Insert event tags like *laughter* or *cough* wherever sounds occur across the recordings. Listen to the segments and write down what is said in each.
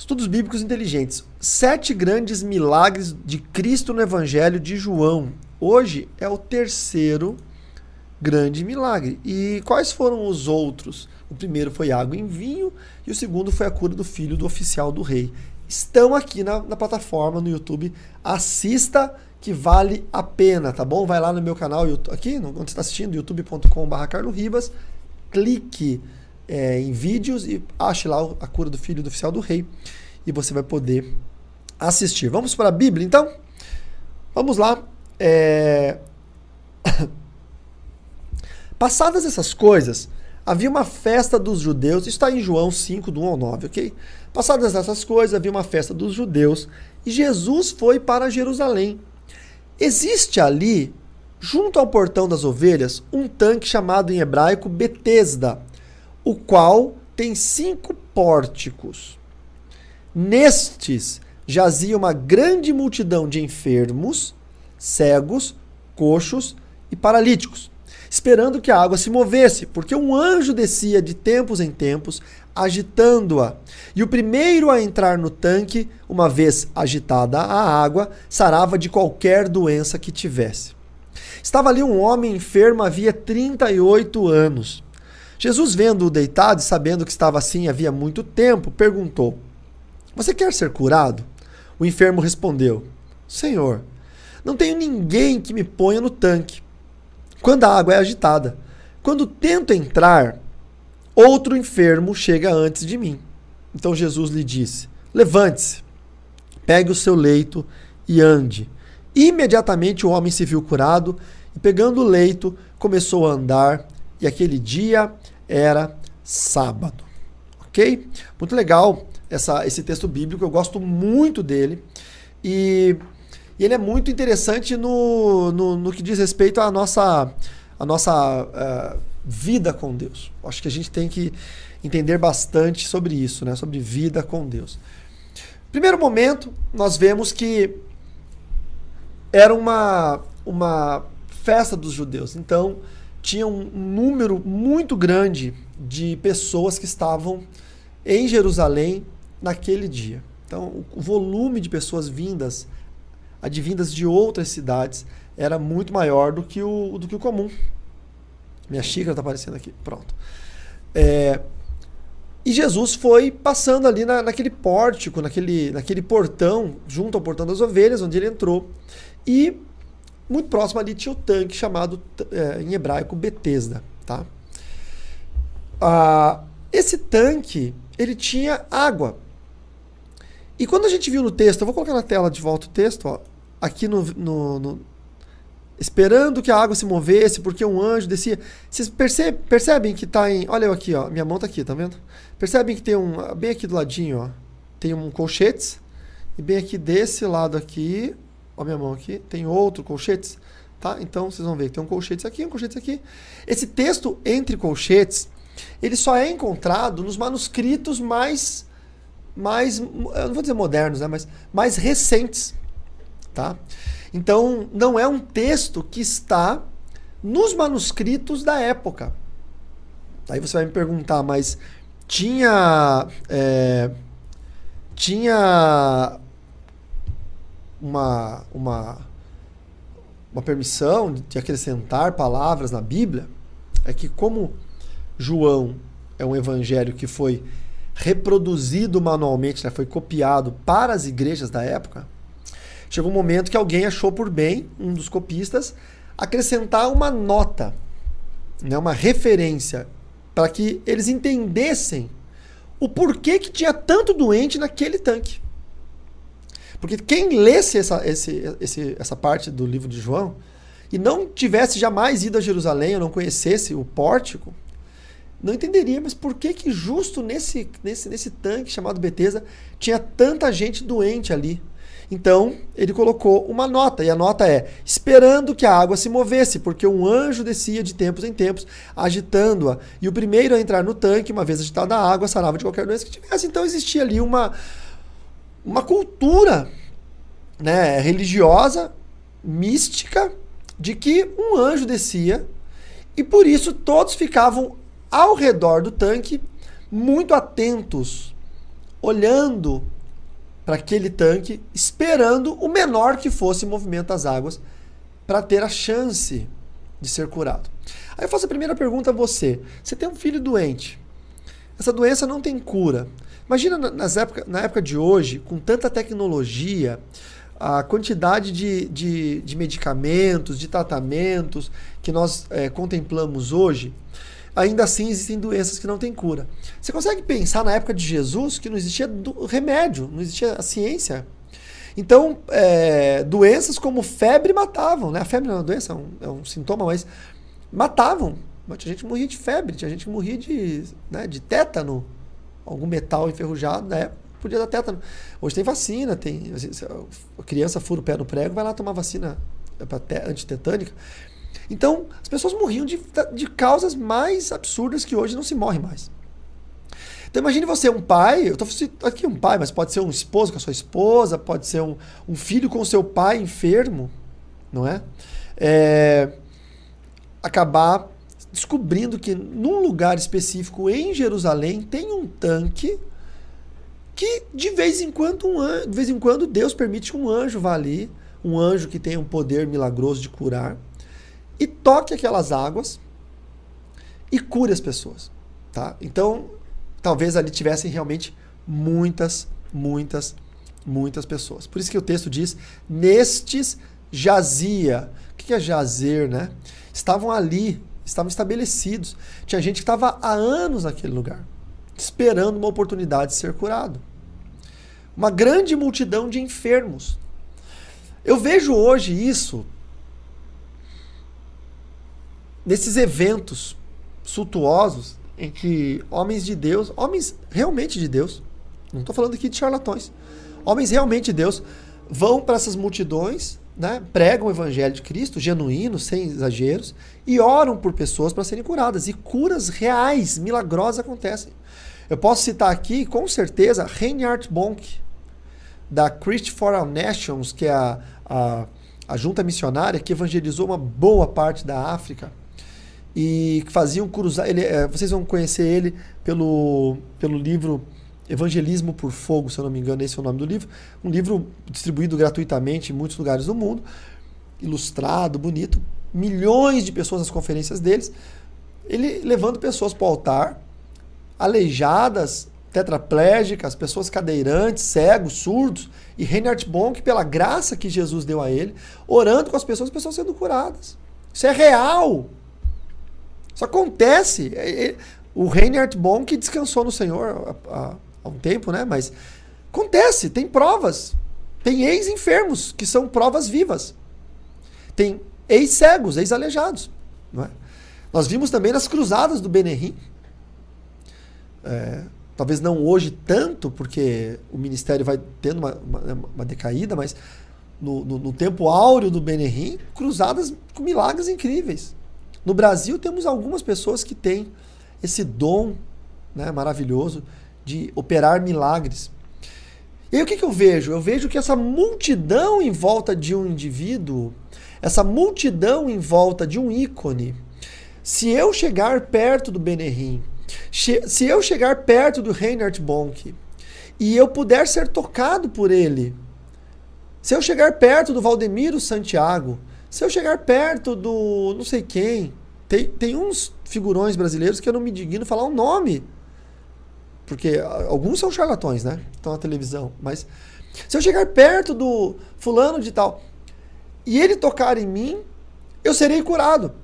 Estudos Bíblicos Inteligentes. Sete grandes milagres de Cristo no Evangelho de João. Hoje é o terceiro grande milagre. E quais foram os outros? O primeiro foi água em vinho e o segundo foi a cura do filho do oficial do rei. Estão aqui na, na plataforma, no YouTube. Assista que vale a pena, tá bom? Vai lá no meu canal aqui, onde você está assistindo, youtube.com.br Carlos Ribas, clique é, em vídeos e ache lá a cura do filho do oficial do rei e você vai poder assistir. Vamos para a Bíblia então? Vamos lá. É... *laughs* Passadas essas coisas, havia uma festa dos judeus, está em João 5, do 1 ao 9, ok? Passadas essas coisas, havia uma festa dos judeus e Jesus foi para Jerusalém. Existe ali, junto ao portão das ovelhas, um tanque chamado em hebraico Betesda, o qual tem cinco pórticos. Nestes jazia uma grande multidão de enfermos, cegos, coxos e paralíticos, esperando que a água se movesse, porque um anjo descia de tempos em tempos, agitando-a. E o primeiro a entrar no tanque, uma vez agitada a água, sarava de qualquer doença que tivesse. Estava ali um homem enfermo havia 38 anos. Jesus, vendo-o deitado e sabendo que estava assim havia muito tempo, perguntou: Você quer ser curado? O enfermo respondeu: Senhor, não tenho ninguém que me ponha no tanque quando a água é agitada. Quando tento entrar, outro enfermo chega antes de mim. Então Jesus lhe disse: Levante-se, pegue o seu leito e ande. Imediatamente o homem se viu curado e, pegando o leito, começou a andar. E aquele dia era sábado. Ok? Muito legal essa, esse texto bíblico, eu gosto muito dele. E, e ele é muito interessante no, no, no, que diz respeito à nossa, à nossa uh, vida com Deus. Acho que a gente tem que entender bastante sobre isso, né? sobre vida com Deus. Primeiro momento, nós vemos que era uma, uma festa dos judeus. Então, tinha um número muito grande de pessoas que estavam em Jerusalém naquele dia. Então, o volume de pessoas vindas, advindas de outras cidades, era muito maior do que o, do que o comum. Minha xícara está aparecendo aqui. Pronto. É, e Jesus foi passando ali na, naquele pórtico, naquele, naquele portão, junto ao portão das ovelhas, onde ele entrou. E muito próximo ali tinha o tanque chamado é, em hebraico Betesda, tá? Ah, esse tanque ele tinha água. E quando a gente viu no texto, eu vou colocar na tela de volta o texto, ó, aqui no, no, no esperando que a água se movesse, porque um anjo descia. Vocês percebe, percebem que está em. Olha eu aqui, ó. Minha mão está aqui, tá vendo? Percebem que tem um. Bem aqui do ladinho, ó. Tem um colchetes. E bem aqui desse lado aqui, Ó, minha mão aqui, tem outro colchetes, tá? Então vocês vão ver que tem um colchetes aqui, um colchetes aqui. Esse texto entre colchetes, ele só é encontrado nos manuscritos mais mais, eu não vou dizer modernos, né, mas mais recentes, tá? Então, não é um texto que está nos manuscritos da época. Aí você vai me perguntar, mas tinha é, tinha uma, uma, uma permissão de acrescentar palavras na Bíblia é que, como João é um evangelho que foi reproduzido manualmente, né, foi copiado para as igrejas da época, chegou um momento que alguém achou por bem, um dos copistas, acrescentar uma nota, né, uma referência, para que eles entendessem o porquê que tinha tanto doente naquele tanque. Porque quem lesse essa, esse, esse, essa parte do livro de João e não tivesse jamais ido a Jerusalém ou não conhecesse o pórtico, não entenderia, mas por que que justo nesse, nesse, nesse tanque chamado Betesda tinha tanta gente doente ali? Então, ele colocou uma nota, e a nota é: esperando que a água se movesse, porque um anjo descia de tempos em tempos, agitando-a. E o primeiro a entrar no tanque, uma vez agitada a água, sarava de qualquer doença que tivesse. Então, existia ali uma, uma cultura né, religiosa, mística, de que um anjo descia e por isso todos ficavam ao redor do tanque, muito atentos olhando para aquele tanque, esperando o menor que fosse o movimento das águas para ter a chance de ser curado. Aí eu faço a primeira pergunta a você: você tem um filho doente? Essa doença não tem cura. Imagina nas época, na época de hoje, com tanta tecnologia, a quantidade de, de, de medicamentos, de tratamentos que nós é, contemplamos hoje, ainda assim existem doenças que não têm cura. Você consegue pensar na época de Jesus que não existia remédio, não existia a ciência. Então, é, doenças como febre matavam, né? A febre não é uma doença, é um, é um sintoma, mas matavam. Tinha gente que morria de febre, tinha gente que morria de, né, de tétano, algum metal enferrujado, né? Podia dar tétano. Hoje tem vacina, tem. A criança fura o pé no prego, vai lá tomar vacina antitetânica. Então, as pessoas morriam de, de causas mais absurdas que hoje não se morre mais. Então imagine você, um pai, eu estou aqui um pai, mas pode ser um esposo com a sua esposa, pode ser um, um filho com seu pai enfermo, não é? é? Acabar descobrindo que num lugar específico em Jerusalém tem um tanque que de vez em quando um anjo, de vez em quando Deus permite que um anjo vá ali, um anjo que tem um poder milagroso de curar e toque aquelas águas e cure as pessoas, tá? Então, talvez ali tivessem realmente muitas, muitas, muitas pessoas. Por isso que o texto diz: nestes jazia. O que é jazer, né? Estavam ali, estavam estabelecidos. Tinha gente que estava há anos naquele lugar, esperando uma oportunidade de ser curado. Uma grande multidão de enfermos. Eu vejo hoje isso nesses eventos suntuosos em que homens de Deus, homens realmente de Deus, não estou falando aqui de charlatões, homens realmente de Deus, vão para essas multidões, né, pregam o evangelho de Cristo, genuíno, sem exageros, e oram por pessoas para serem curadas. E curas reais, milagrosas acontecem. Eu posso citar aqui, com certeza, Reinhard Bonk, da Christ for All Nations, que é a, a, a junta missionária que evangelizou uma boa parte da África e que faziam cruzar. Ele, é, vocês vão conhecer ele pelo, pelo livro Evangelismo por Fogo, se eu não me engano, esse é o nome do livro. Um livro distribuído gratuitamente em muitos lugares do mundo, ilustrado, bonito, milhões de pessoas nas conferências deles. Ele levando pessoas para o altar, aleijadas, tetraplégicas, pessoas cadeirantes, cegos, surdos, e Reinhard Bonk, pela graça que Jesus deu a ele, orando com as pessoas, as pessoas sendo curadas. Isso é real. Isso acontece. É, é, o Reinhard Bonk descansou no Senhor há, há um tempo, né? Mas acontece, tem provas. Tem ex-enfermos, que são provas vivas. Tem ex-cegos, ex-aleijados. É? Nós vimos também nas cruzadas do Benerim. É, talvez não hoje tanto, porque o ministério vai tendo uma, uma, uma decaída, mas no, no, no, tempo áureo do Benerim, cruzadas com milagres incríveis. No Brasil, temos algumas pessoas que têm esse dom né, maravilhoso de operar milagres. E aí o que, que eu vejo? Eu vejo que essa multidão em volta de um indivíduo, essa multidão em volta de um ícone, se eu chegar perto do Benerim, se eu chegar perto do Reinhard Bonk e eu puder ser tocado por ele, se eu chegar perto do Valdemiro Santiago, se eu chegar perto do não sei quem, tem, tem uns figurões brasileiros que eu não me digno falar o nome. Porque alguns são charlatões, né? Estão na televisão. Mas se eu chegar perto do fulano de tal e ele tocar em mim, eu serei curado.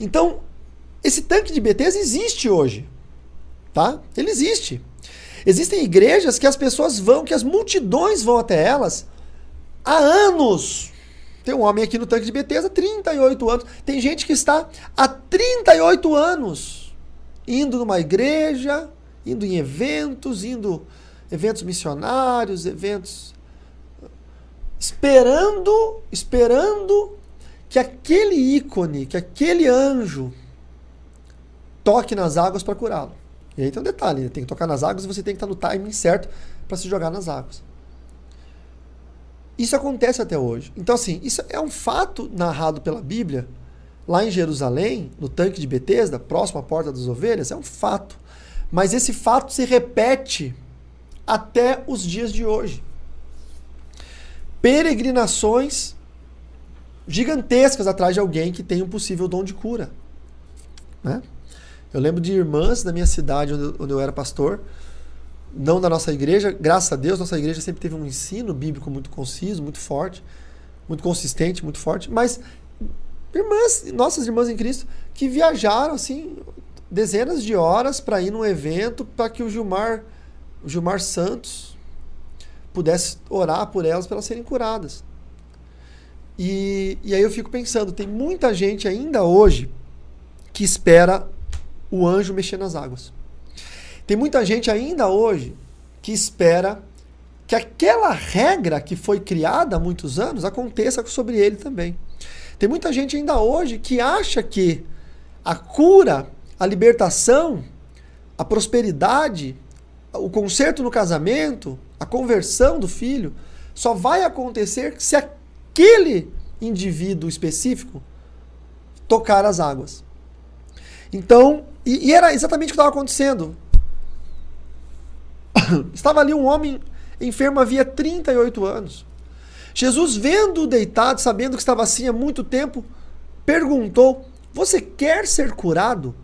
Então, esse tanque de BTs existe hoje. Tá? Ele existe. Existem igrejas que as pessoas vão, que as multidões vão até elas há anos. Tem um homem aqui no tanque de Betesda, 38 anos. Tem gente que está há 38 anos indo numa igreja, indo em eventos, indo eventos missionários, eventos esperando, esperando que aquele ícone, que aquele anjo toque nas águas para curá-lo. E aí tem um detalhe, né? tem que tocar nas águas e você tem que estar no timing certo para se jogar nas águas. Isso acontece até hoje. Então, assim, isso é um fato narrado pela Bíblia, lá em Jerusalém, no tanque de Betesda, próximo à porta das ovelhas, é um fato. Mas esse fato se repete até os dias de hoje. Peregrinações gigantescas atrás de alguém que tem um possível dom de cura. Né? Eu lembro de irmãs da minha cidade, onde eu, onde eu era pastor, não da nossa igreja, graças a Deus, nossa igreja sempre teve um ensino bíblico muito conciso, muito forte, muito consistente, muito forte, mas irmãs, nossas irmãs em Cristo, que viajaram assim dezenas de horas para ir num evento para que o Gilmar, o Gilmar Santos pudesse orar por elas para elas serem curadas. E, e aí eu fico pensando, tem muita gente ainda hoje que espera o anjo mexer nas águas. Tem muita gente ainda hoje que espera que aquela regra que foi criada há muitos anos aconteça sobre ele também. Tem muita gente ainda hoje que acha que a cura, a libertação, a prosperidade, o conserto no casamento, a conversão do filho, só vai acontecer se aquele indivíduo específico tocar as águas. Então, e, e era exatamente o que estava acontecendo. *coughs* Estava ali um homem enfermo havia 38 anos. Jesus, vendo-o deitado, sabendo que estava assim há muito tempo, perguntou: Você quer ser curado?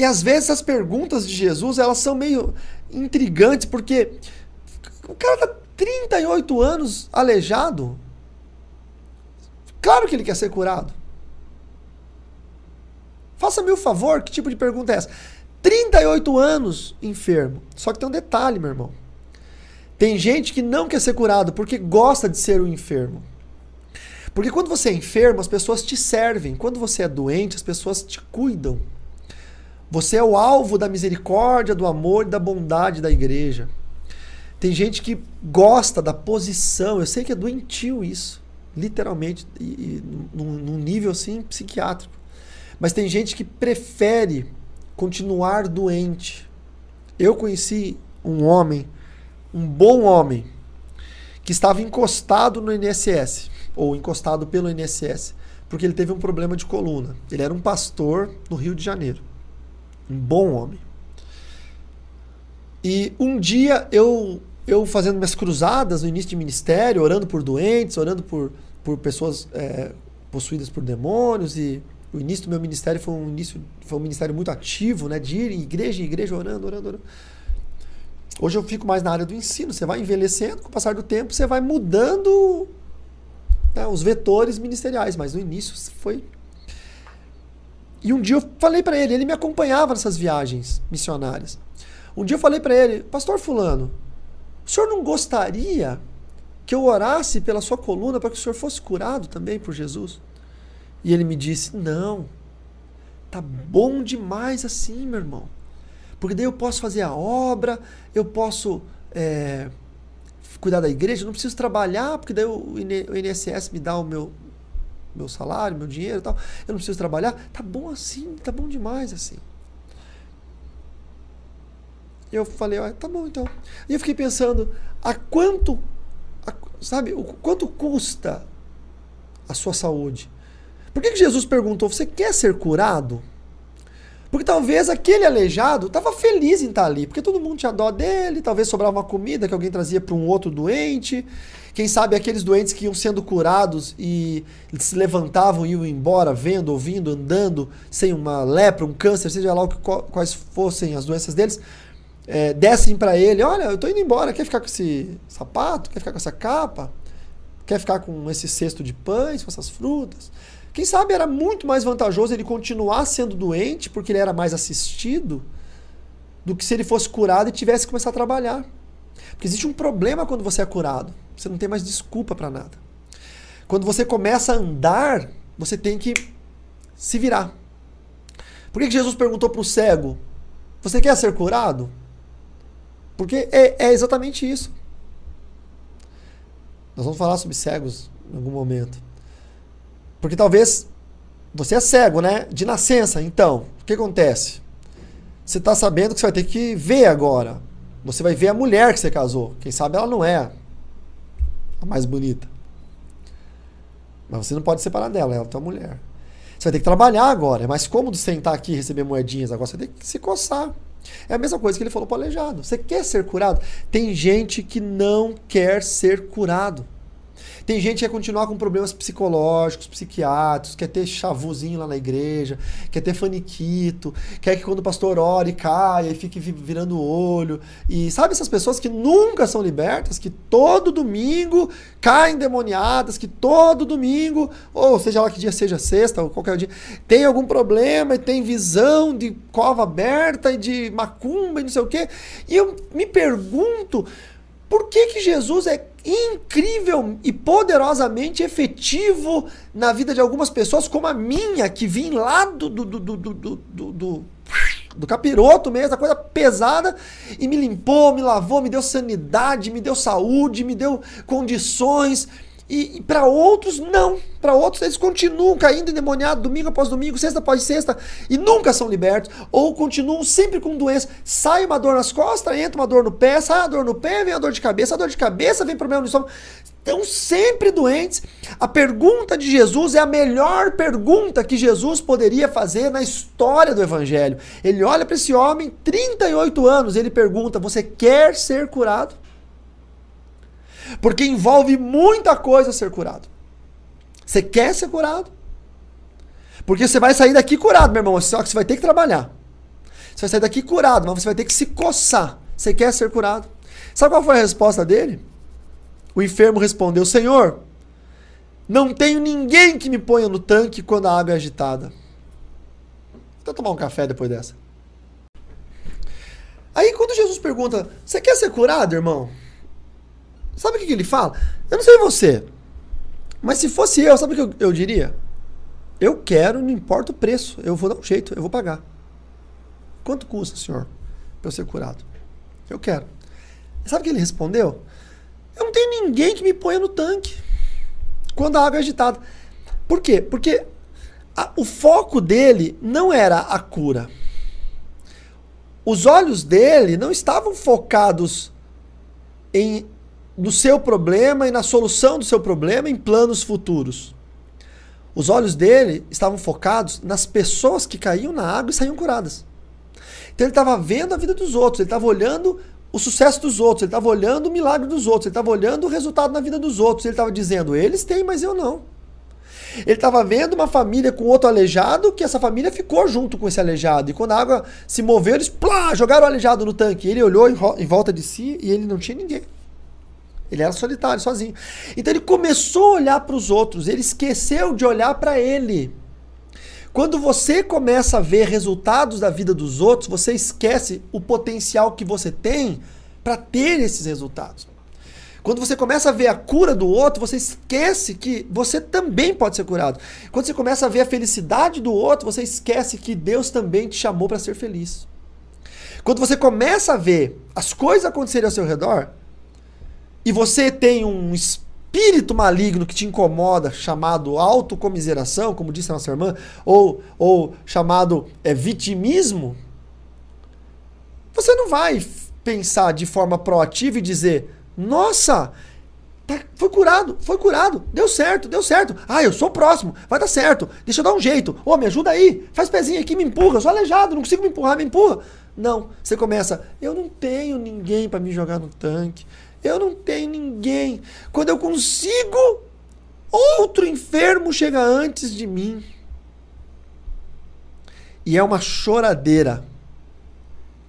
E às vezes as perguntas de Jesus elas são meio intrigantes, porque o cara está 38 anos aleijado. Claro que ele quer ser curado. Faça-me o favor, que tipo de pergunta é essa? 38 anos enfermo. Só que tem um detalhe, meu irmão. Tem gente que não quer ser curado porque gosta de ser um enfermo. Porque quando você é enfermo, as pessoas te servem. Quando você é doente, as pessoas te cuidam. Você é o alvo da misericórdia, do amor e da bondade da igreja. Tem gente que gosta da posição. Eu sei que é doentio isso. Literalmente. E, e num, num nível assim psiquiátrico. Mas tem gente que prefere continuar doente. Eu conheci um homem, um bom homem, que estava encostado no INSS, ou encostado pelo INSS, porque ele teve um problema de coluna. Ele era um pastor no Rio de Janeiro. Um bom homem. E um dia eu eu fazendo minhas cruzadas no início de ministério, orando por doentes, orando por, por pessoas é, possuídas por demônios e o início do meu ministério foi um início foi um ministério muito ativo, né, de ir em igreja em igreja orando, orando, orando. Hoje eu fico mais na área do ensino. Você vai envelhecendo, com o passar do tempo, você vai mudando né, os vetores ministeriais, mas no início foi. E um dia eu falei para ele, ele me acompanhava nessas viagens missionárias. Um dia eu falei para ele, Pastor Fulano, o senhor não gostaria que eu orasse pela sua coluna para que o senhor fosse curado também por Jesus? E ele me disse: Não, tá bom demais assim, meu irmão. Porque daí eu posso fazer a obra, eu posso é, cuidar da igreja, não preciso trabalhar, porque daí o INSS me dá o meu, meu salário, meu dinheiro e tal. Eu não preciso trabalhar. Tá bom assim, tá bom demais assim. Eu falei, ah, tá bom então. E eu fiquei pensando, a quanto, a, sabe, o quanto custa a sua saúde? Por que, que Jesus perguntou: Você quer ser curado? Porque talvez aquele aleijado estava feliz em estar ali, porque todo mundo tinha dó dele, talvez sobrava uma comida que alguém trazia para um outro doente. Quem sabe aqueles doentes que iam sendo curados e se levantavam e iam embora, vendo, ouvindo, andando, sem uma lepra, um câncer, seja lá o que, quais fossem as doenças deles, é, dessem para ele: Olha, eu estou indo embora, quer ficar com esse sapato? Quer ficar com essa capa? Quer ficar com esse cesto de pães, com essas frutas? Quem sabe era muito mais vantajoso ele continuar sendo doente, porque ele era mais assistido, do que se ele fosse curado e tivesse que começar a trabalhar. Porque existe um problema quando você é curado. Você não tem mais desculpa para nada. Quando você começa a andar, você tem que se virar. Por que Jesus perguntou para o cego: Você quer ser curado? Porque é, é exatamente isso. Nós vamos falar sobre cegos em algum momento. Porque talvez você é cego, né? De nascença. Então, o que acontece? Você está sabendo que você vai ter que ver agora. Você vai ver a mulher que você casou. Quem sabe ela não é a mais bonita. Mas você não pode separar dela, ela é a tua mulher. Você vai ter que trabalhar agora. É mais cômodo sentar aqui e receber moedinhas. Agora você tem que se coçar. É a mesma coisa que ele falou para o aleijado. Você quer ser curado? Tem gente que não quer ser curado. Tem gente que quer continuar com problemas psicológicos, psiquiátricos, quer ter chavuzinho lá na igreja, quer ter faniquito, quer que quando o pastor ore caia e fique virando o olho. E sabe essas pessoas que nunca são libertas, que todo domingo caem demoniadas, que todo domingo, ou seja lá que dia seja sexta ou qualquer dia, tem algum problema e tem visão de cova aberta e de macumba e não sei o quê. E eu me pergunto, por que, que Jesus é incrível e poderosamente efetivo na vida de algumas pessoas, como a minha, que vim lá do, do, do, do, do, do, do capiroto mesmo, a coisa pesada, e me limpou, me lavou, me deu sanidade, me deu saúde, me deu condições e, e para outros, não. Para outros, eles continuam caindo endemoniados domingo após domingo, sexta após sexta, e nunca são libertos. Ou continuam sempre com doença. Sai uma dor nas costas, entra uma dor no pé, sai a dor no pé, vem a dor de cabeça, a dor de cabeça vem problema no estômago. Estão sempre doentes. A pergunta de Jesus é a melhor pergunta que Jesus poderia fazer na história do Evangelho. Ele olha para esse homem, 38 anos, ele pergunta: Você quer ser curado? Porque envolve muita coisa ser curado. Você quer ser curado? Porque você vai sair daqui curado, meu irmão. Só que você vai ter que trabalhar. Você vai sair daqui curado, mas você vai ter que se coçar. Você quer ser curado? Sabe qual foi a resposta dele? O enfermo respondeu: Senhor, não tenho ninguém que me ponha no tanque quando a água é agitada. Vou tomar um café depois dessa. Aí quando Jesus pergunta: Você quer ser curado, irmão? Sabe o que, que ele fala? Eu não sei você, mas se fosse eu, sabe o que eu, eu diria? Eu quero, não importa o preço, eu vou dar um jeito, eu vou pagar. Quanto custa, senhor, para eu ser curado? Eu quero. Sabe o que ele respondeu? Eu não tenho ninguém que me ponha no tanque quando a água é agitada. Por quê? Porque a, o foco dele não era a cura. Os olhos dele não estavam focados em no seu problema e na solução do seu problema em planos futuros. Os olhos dele estavam focados nas pessoas que caíam na água e saíam curadas. Então ele estava vendo a vida dos outros, ele estava olhando o sucesso dos outros, ele estava olhando o milagre dos outros, ele estava olhando o resultado na vida dos outros, ele estava dizendo: eles têm, mas eu não. Ele estava vendo uma família com outro aleijado, que essa família ficou junto com esse aleijado. E quando a água se moveu, eles plá, jogaram o aleijado no tanque. Ele olhou em volta de si e ele não tinha ninguém. Ele era solitário, sozinho. Então ele começou a olhar para os outros, ele esqueceu de olhar para ele. Quando você começa a ver resultados da vida dos outros, você esquece o potencial que você tem para ter esses resultados. Quando você começa a ver a cura do outro, você esquece que você também pode ser curado. Quando você começa a ver a felicidade do outro, você esquece que Deus também te chamou para ser feliz. Quando você começa a ver as coisas acontecerem ao seu redor, e você tem um espírito maligno que te incomoda, chamado autocomiseração, como disse a nossa irmã, ou, ou chamado é, vitimismo, você não vai pensar de forma proativa e dizer: Nossa, tá, foi curado, foi curado, deu certo, deu certo. Ah, eu sou próximo, vai dar certo, deixa eu dar um jeito. Ô, oh, me ajuda aí, faz pezinho aqui, me empurra, eu sou aleijado, não consigo me empurrar, me empurra. Não, você começa: Eu não tenho ninguém para me jogar no tanque. Eu não tenho ninguém. Quando eu consigo, outro enfermo chega antes de mim. E é uma choradeira.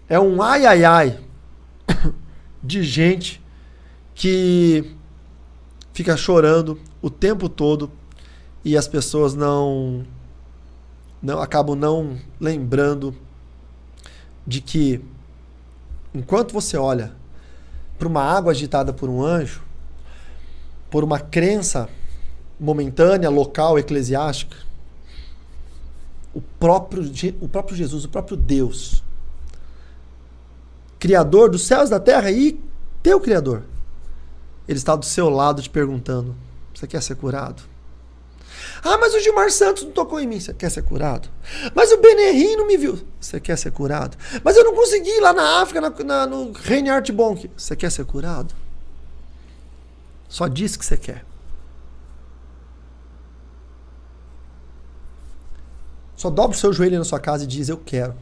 É um ai ai ai *coughs* de gente que fica chorando o tempo todo e as pessoas não não acabam não lembrando de que enquanto você olha para uma água agitada por um anjo, por uma crença momentânea, local, eclesiástica, o próprio, o próprio Jesus, o próprio Deus, Criador dos céus e da terra e teu Criador, ele está do seu lado te perguntando: você quer ser curado? Ah, mas o Gilmar Santos não tocou em mim. Você quer ser curado? Mas o Benerrim não me viu. Você quer ser curado? Mas eu não consegui ir lá na África, na, na, no Reinhard Bonk. Você quer ser curado? Só diz que você quer. Só dobra o seu joelho na sua casa e diz: Eu quero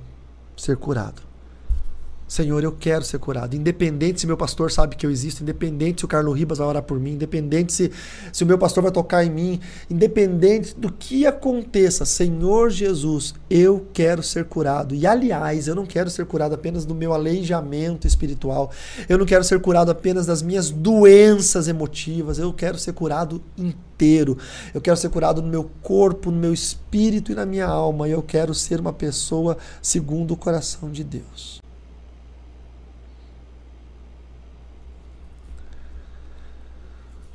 ser curado. Senhor, eu quero ser curado. Independente se meu pastor sabe que eu existo, independente se o Carlos Ribas vai orar por mim, independente se, se o meu pastor vai tocar em mim, independente do que aconteça, Senhor Jesus, eu quero ser curado. E aliás, eu não quero ser curado apenas do meu aleijamento espiritual, eu não quero ser curado apenas das minhas doenças emotivas, eu quero ser curado inteiro. Eu quero ser curado no meu corpo, no meu espírito e na minha alma. E eu quero ser uma pessoa segundo o coração de Deus.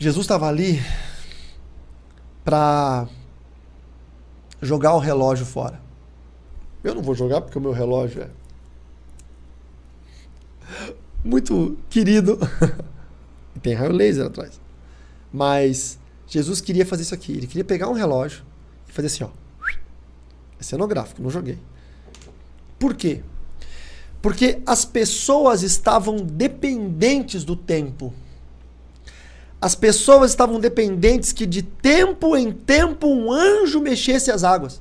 Jesus estava ali para jogar o relógio fora. Eu não vou jogar porque o meu relógio é muito querido. *laughs* e tem raio laser atrás. Mas Jesus queria fazer isso aqui. Ele queria pegar um relógio e fazer assim, ó. É cenográfico, não joguei. Por quê? Porque as pessoas estavam dependentes do tempo. As pessoas estavam dependentes que de tempo em tempo um anjo mexesse as águas.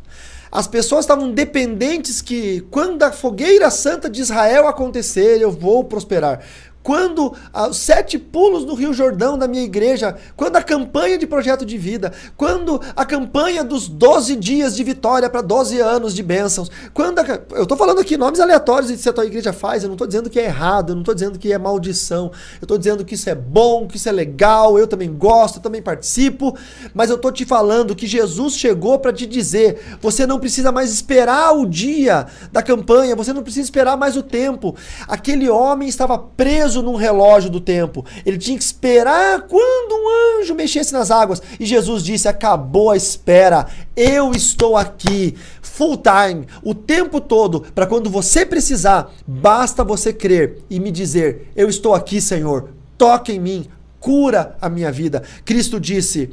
As pessoas estavam dependentes que quando a fogueira santa de Israel acontecer, eu vou prosperar quando ah, os sete pulos no Rio Jordão da minha igreja, quando a campanha de projeto de vida, quando a campanha dos 12 dias de vitória para 12 anos de bênçãos, quando a, eu estou falando aqui nomes aleatórios de que a tua igreja faz, eu não estou dizendo que é errado, eu não estou dizendo que é maldição, eu estou dizendo que isso é bom, que isso é legal, eu também gosto, eu também participo, mas eu estou te falando que Jesus chegou para te dizer, você não precisa mais esperar o dia da campanha, você não precisa esperar mais o tempo. Aquele homem estava preso preso num relógio do tempo. Ele tinha que esperar quando um anjo mexesse nas águas. E Jesus disse: Acabou a espera. Eu estou aqui, full time, o tempo todo, para quando você precisar, basta você crer e me dizer: Eu estou aqui, Senhor. Toque em mim, cura a minha vida. Cristo disse: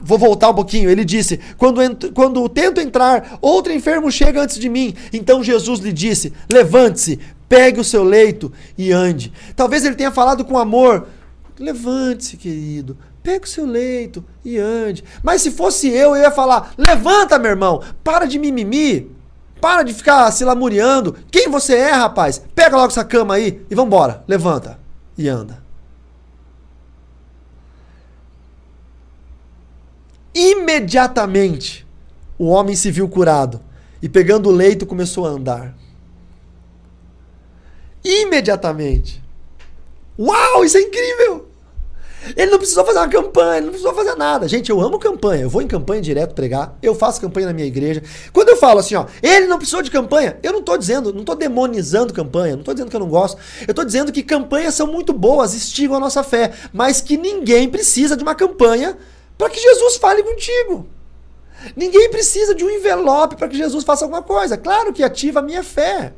Vou voltar um pouquinho. Ele disse: quando, quando tento entrar, outro enfermo chega antes de mim. Então Jesus lhe disse: Levante-se, Pegue o seu leito e ande. Talvez ele tenha falado com amor. Levante-se, querido. Pegue o seu leito e ande. Mas se fosse eu, eu ia falar: Levanta, meu irmão. Para de mimimi. Para de ficar se lamuriando. Quem você é, rapaz? Pega logo essa cama aí e vambora. Levanta e anda. Imediatamente, o homem se viu curado e, pegando o leito, começou a andar imediatamente. Uau, isso é incrível! Ele não precisou fazer uma campanha, ele não precisou fazer nada. Gente, eu amo campanha. Eu vou em campanha direto pregar. Eu faço campanha na minha igreja. Quando eu falo assim, ó, ele não precisou de campanha, eu não tô dizendo, não tô demonizando campanha, não tô dizendo que eu não gosto. Eu tô dizendo que campanhas são muito boas, estigam a nossa fé, mas que ninguém precisa de uma campanha para que Jesus fale contigo. Ninguém precisa de um envelope para que Jesus faça alguma coisa. Claro que ativa a minha fé.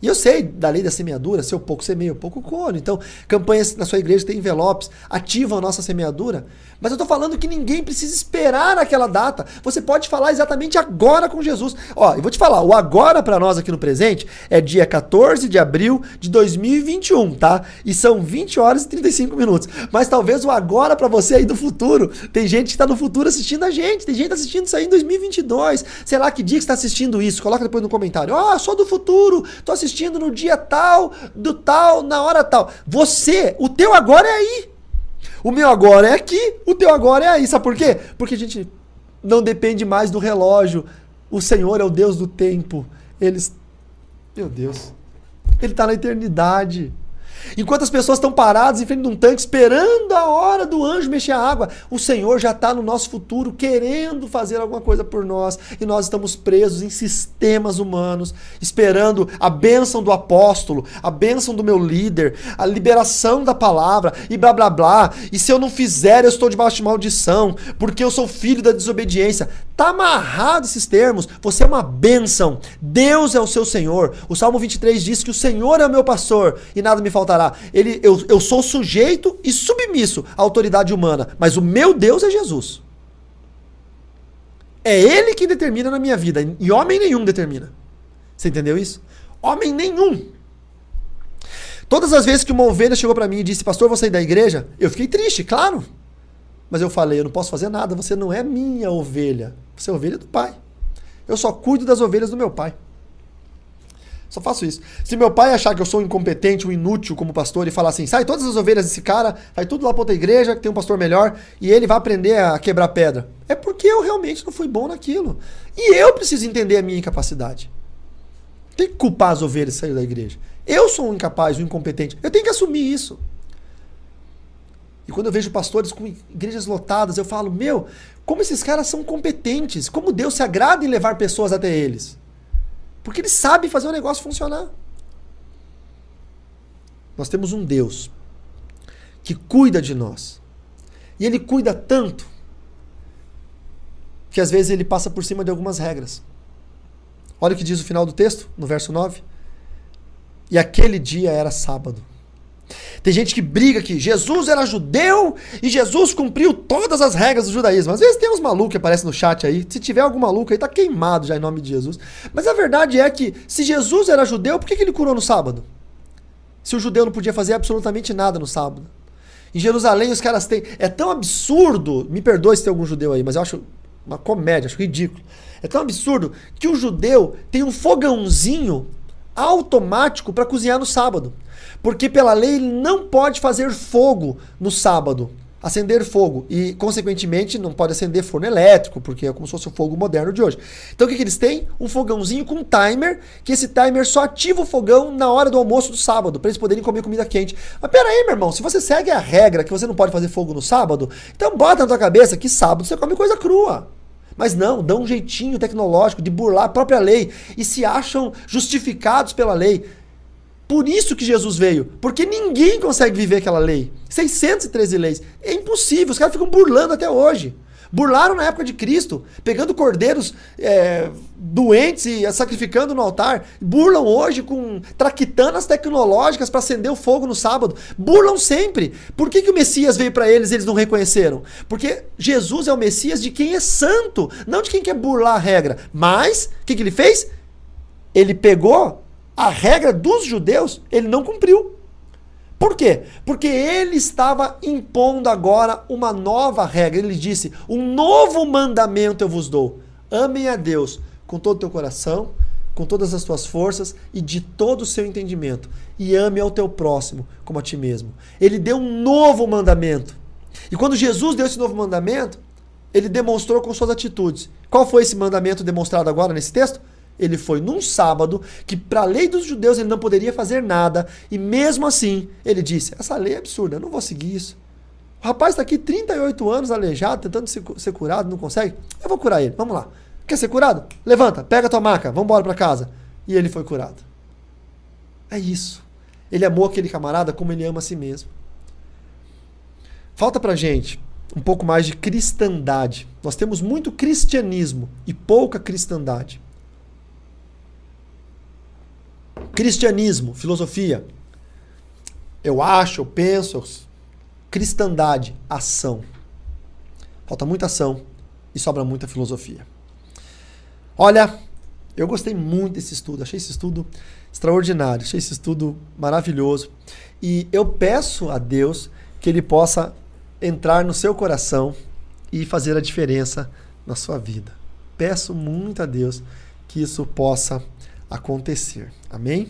E eu sei da lei da semeadura, se eu pouco semeio, pouco colho. Então, campanhas na sua igreja tem envelopes, ativam a nossa semeadura. Mas eu estou falando que ninguém precisa esperar aquela data. Você pode falar exatamente agora com Jesus. Ó, eu vou te falar, o agora para nós aqui no presente é dia 14 de abril de 2021, tá? E são 20 horas e 35 minutos. Mas talvez o agora para você aí do futuro, tem gente que está no futuro assistindo a gente, tem gente assistindo isso aí em 2022. Sei lá que dia que está assistindo isso. Coloca depois no comentário. Ó, oh, sou do futuro, tô assistindo no dia tal, do tal, na hora tal. Você, o teu agora é aí. O meu agora é aqui, o teu agora é aí. Sabe por quê? Porque a gente não depende mais do relógio. O Senhor é o Deus do tempo. Eles. Meu Deus. Ele está na eternidade. Enquanto as pessoas estão paradas em frente de um tanque, esperando a hora do anjo mexer a água, o Senhor já está no nosso futuro, querendo fazer alguma coisa por nós, e nós estamos presos em sistemas humanos, esperando a bênção do apóstolo, a bênção do meu líder, a liberação da palavra, e blá blá blá. E se eu não fizer, eu estou debaixo de maldição, porque eu sou filho da desobediência. Tá amarrado esses termos. Você é uma bênção. Deus é o seu Senhor. O Salmo 23 diz que o Senhor é o meu pastor e nada me falta faltará. Ele, eu, eu sou sujeito e submisso à autoridade humana, mas o meu Deus é Jesus. É Ele que determina na minha vida, e homem nenhum determina. Você entendeu isso? Homem nenhum. Todas as vezes que uma ovelha chegou para mim e disse, pastor, vou sair da igreja, eu fiquei triste, claro. Mas eu falei, eu não posso fazer nada, você não é minha ovelha. Você é ovelha do pai. Eu só cuido das ovelhas do meu pai. Só faço isso. Se meu pai achar que eu sou incompetente, um inútil como pastor e falar assim, sai todas as ovelhas desse cara, vai tudo lá pra outra igreja, que tem um pastor melhor, e ele vai aprender a quebrar pedra. É porque eu realmente não fui bom naquilo. E eu preciso entender a minha incapacidade. Tem que culpar as ovelhas e sair da igreja. Eu sou um incapaz, um incompetente. Eu tenho que assumir isso. E quando eu vejo pastores com igrejas lotadas, eu falo, meu, como esses caras são competentes, como Deus se agrada em levar pessoas até eles. Porque ele sabe fazer o negócio funcionar. Nós temos um Deus que cuida de nós. E ele cuida tanto que às vezes ele passa por cima de algumas regras. Olha o que diz o final do texto, no verso 9. E aquele dia era sábado. Tem gente que briga que Jesus era judeu e Jesus cumpriu todas as regras do judaísmo. Às vezes tem uns malucos que aparecem no chat aí. Se tiver algum maluco aí, tá queimado já em nome de Jesus. Mas a verdade é que se Jesus era judeu, por que, que ele curou no sábado? Se o judeu não podia fazer absolutamente nada no sábado. Em Jerusalém os caras têm. É tão absurdo. Me perdoe se tem algum judeu aí, mas eu acho uma comédia, acho ridículo. É tão absurdo que o judeu tem um fogãozinho automático para cozinhar no sábado. Porque pela lei ele não pode fazer fogo no sábado, acender fogo e consequentemente não pode acender forno elétrico, porque é como se fosse o fogo moderno de hoje. Então o que, que eles têm? Um fogãozinho com timer, que esse timer só ativa o fogão na hora do almoço do sábado, para eles poderem comer comida quente. Mas pera aí, meu irmão, se você segue a regra que você não pode fazer fogo no sábado, então bota na tua cabeça que sábado você come coisa crua. Mas não, dão um jeitinho tecnológico de burlar a própria lei e se acham justificados pela lei. Por isso que Jesus veio. Porque ninguém consegue viver aquela lei. 613 leis. É impossível. Os caras ficam burlando até hoje. Burlaram na época de Cristo, pegando cordeiros é, doentes e sacrificando no altar. Burlam hoje com traquitanas tecnológicas para acender o fogo no sábado. Burlam sempre. Por que, que o Messias veio para eles e eles não reconheceram? Porque Jesus é o Messias de quem é santo, não de quem quer burlar a regra. Mas, o que, que ele fez? Ele pegou a regra dos judeus, ele não cumpriu. Por quê? Porque ele estava impondo agora uma nova regra. Ele disse: Um novo mandamento eu vos dou. Amem a Deus com todo o teu coração, com todas as tuas forças e de todo o seu entendimento. E ame ao teu próximo como a ti mesmo. Ele deu um novo mandamento. E quando Jesus deu esse novo mandamento, ele demonstrou com suas atitudes. Qual foi esse mandamento demonstrado agora nesse texto? Ele foi num sábado que, para a lei dos judeus, ele não poderia fazer nada. E mesmo assim, ele disse: Essa lei é absurda, eu não vou seguir isso. O rapaz está aqui 38 anos aleijado, tentando ser curado, não consegue. Eu vou curar ele, vamos lá. Quer ser curado? Levanta, pega tua maca, vamos embora para casa. E ele foi curado. É isso. Ele amou aquele camarada como ele ama a si mesmo. Falta pra gente um pouco mais de cristandade. Nós temos muito cristianismo e pouca cristandade. Cristianismo, filosofia. Eu acho, eu penso. Cristandade, ação. Falta muita ação e sobra muita filosofia. Olha, eu gostei muito desse estudo, achei esse estudo extraordinário, achei esse estudo maravilhoso. E eu peço a Deus que Ele possa entrar no seu coração e fazer a diferença na sua vida. Peço muito a Deus que isso possa acontecer. Amém?